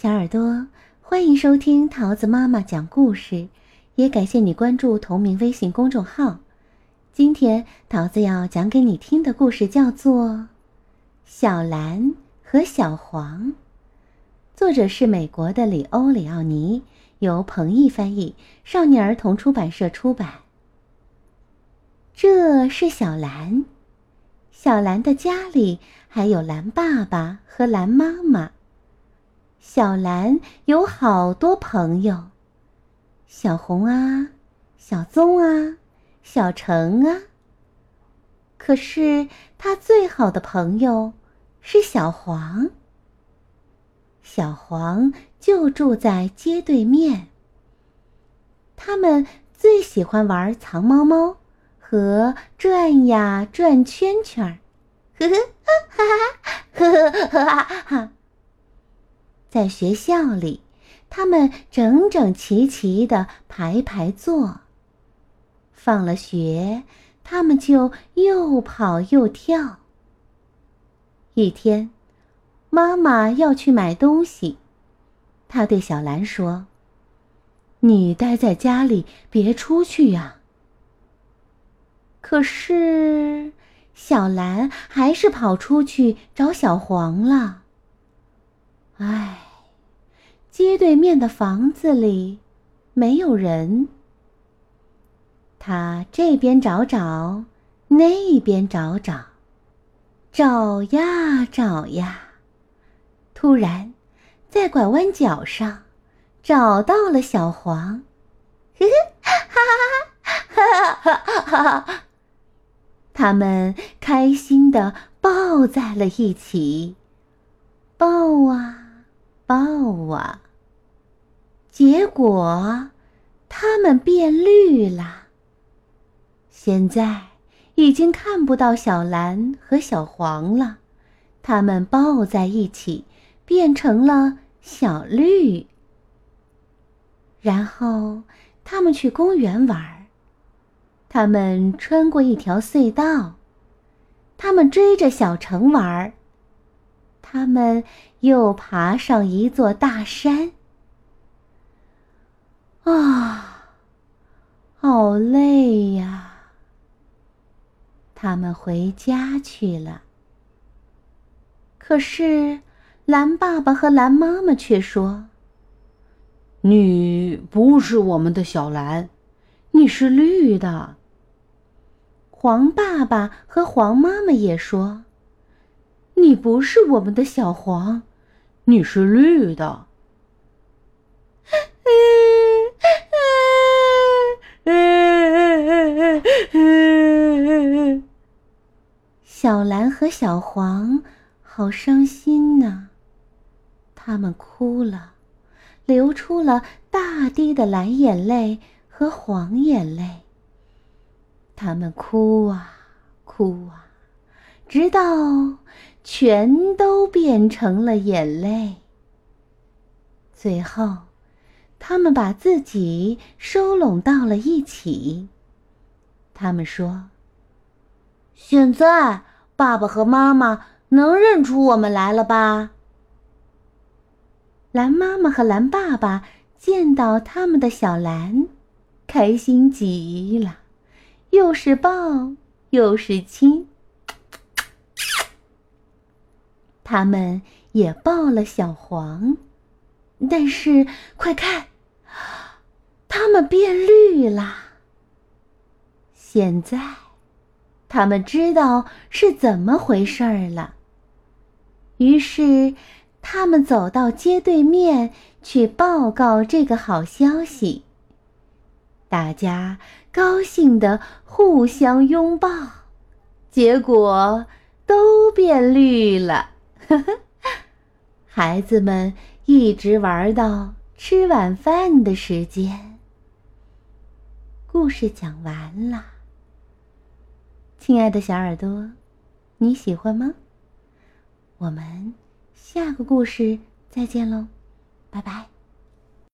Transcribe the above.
小耳朵，欢迎收听桃子妈妈讲故事，也感谢你关注同名微信公众号。今天桃子要讲给你听的故事叫做《小蓝和小黄》，作者是美国的里欧·里奥尼，由彭毅翻译，少年儿童出版社出版。这是小蓝，小蓝的家里还有蓝爸爸和蓝妈妈。小蓝有好多朋友，小红啊，小棕啊，小橙啊。可是他最好的朋友是小黄。小黄就住在街对面。他们最喜欢玩藏猫猫和转呀转圈圈，呵呵哈哈，呵呵哈哈哈。在学校里，他们整整齐齐的排排坐。放了学，他们就又跑又跳。一天，妈妈要去买东西，她对小兰说：“你待在家里，别出去呀。”可是，小兰还是跑出去找小黄了。唉，对面的房子里没有人。他这边找找，那边找找，找呀找呀，突然在拐弯角上找到了小黄，呵呵，哈哈哈哈哈哈！他们开心的抱在了一起，抱啊！抱啊！结果，它们变绿了。现在已经看不到小蓝和小黄了，它们抱在一起，变成了小绿。然后，他们去公园玩。他们穿过一条隧道，他们追着小城玩。他们又爬上一座大山。啊，好累呀！他们回家去了。可是，蓝爸爸和蓝妈妈却说：“你不是我们的小蓝，你是绿的。”黄爸爸和黄妈妈也说。你不是我们的小黄，你是绿的。小蓝和小黄好伤心呐，他们哭了，流出了大滴的蓝眼泪和黄眼泪。他们哭啊，哭啊。直到全都变成了眼泪。最后，他们把自己收拢到了一起。他们说：“现在，爸爸和妈妈能认出我们来了吧？”蓝妈妈和蓝爸爸见到他们的小蓝，开心极了，又是抱又是亲。他们也抱了小黄，但是快看，他们变绿了。现在，他们知道是怎么回事儿了。于是，他们走到街对面去报告这个好消息。大家高兴的互相拥抱，结果都变绿了。呵呵，孩子们一直玩到吃晚饭的时间。故事讲完了，亲爱的小耳朵，你喜欢吗？我们下个故事再见喽，拜拜。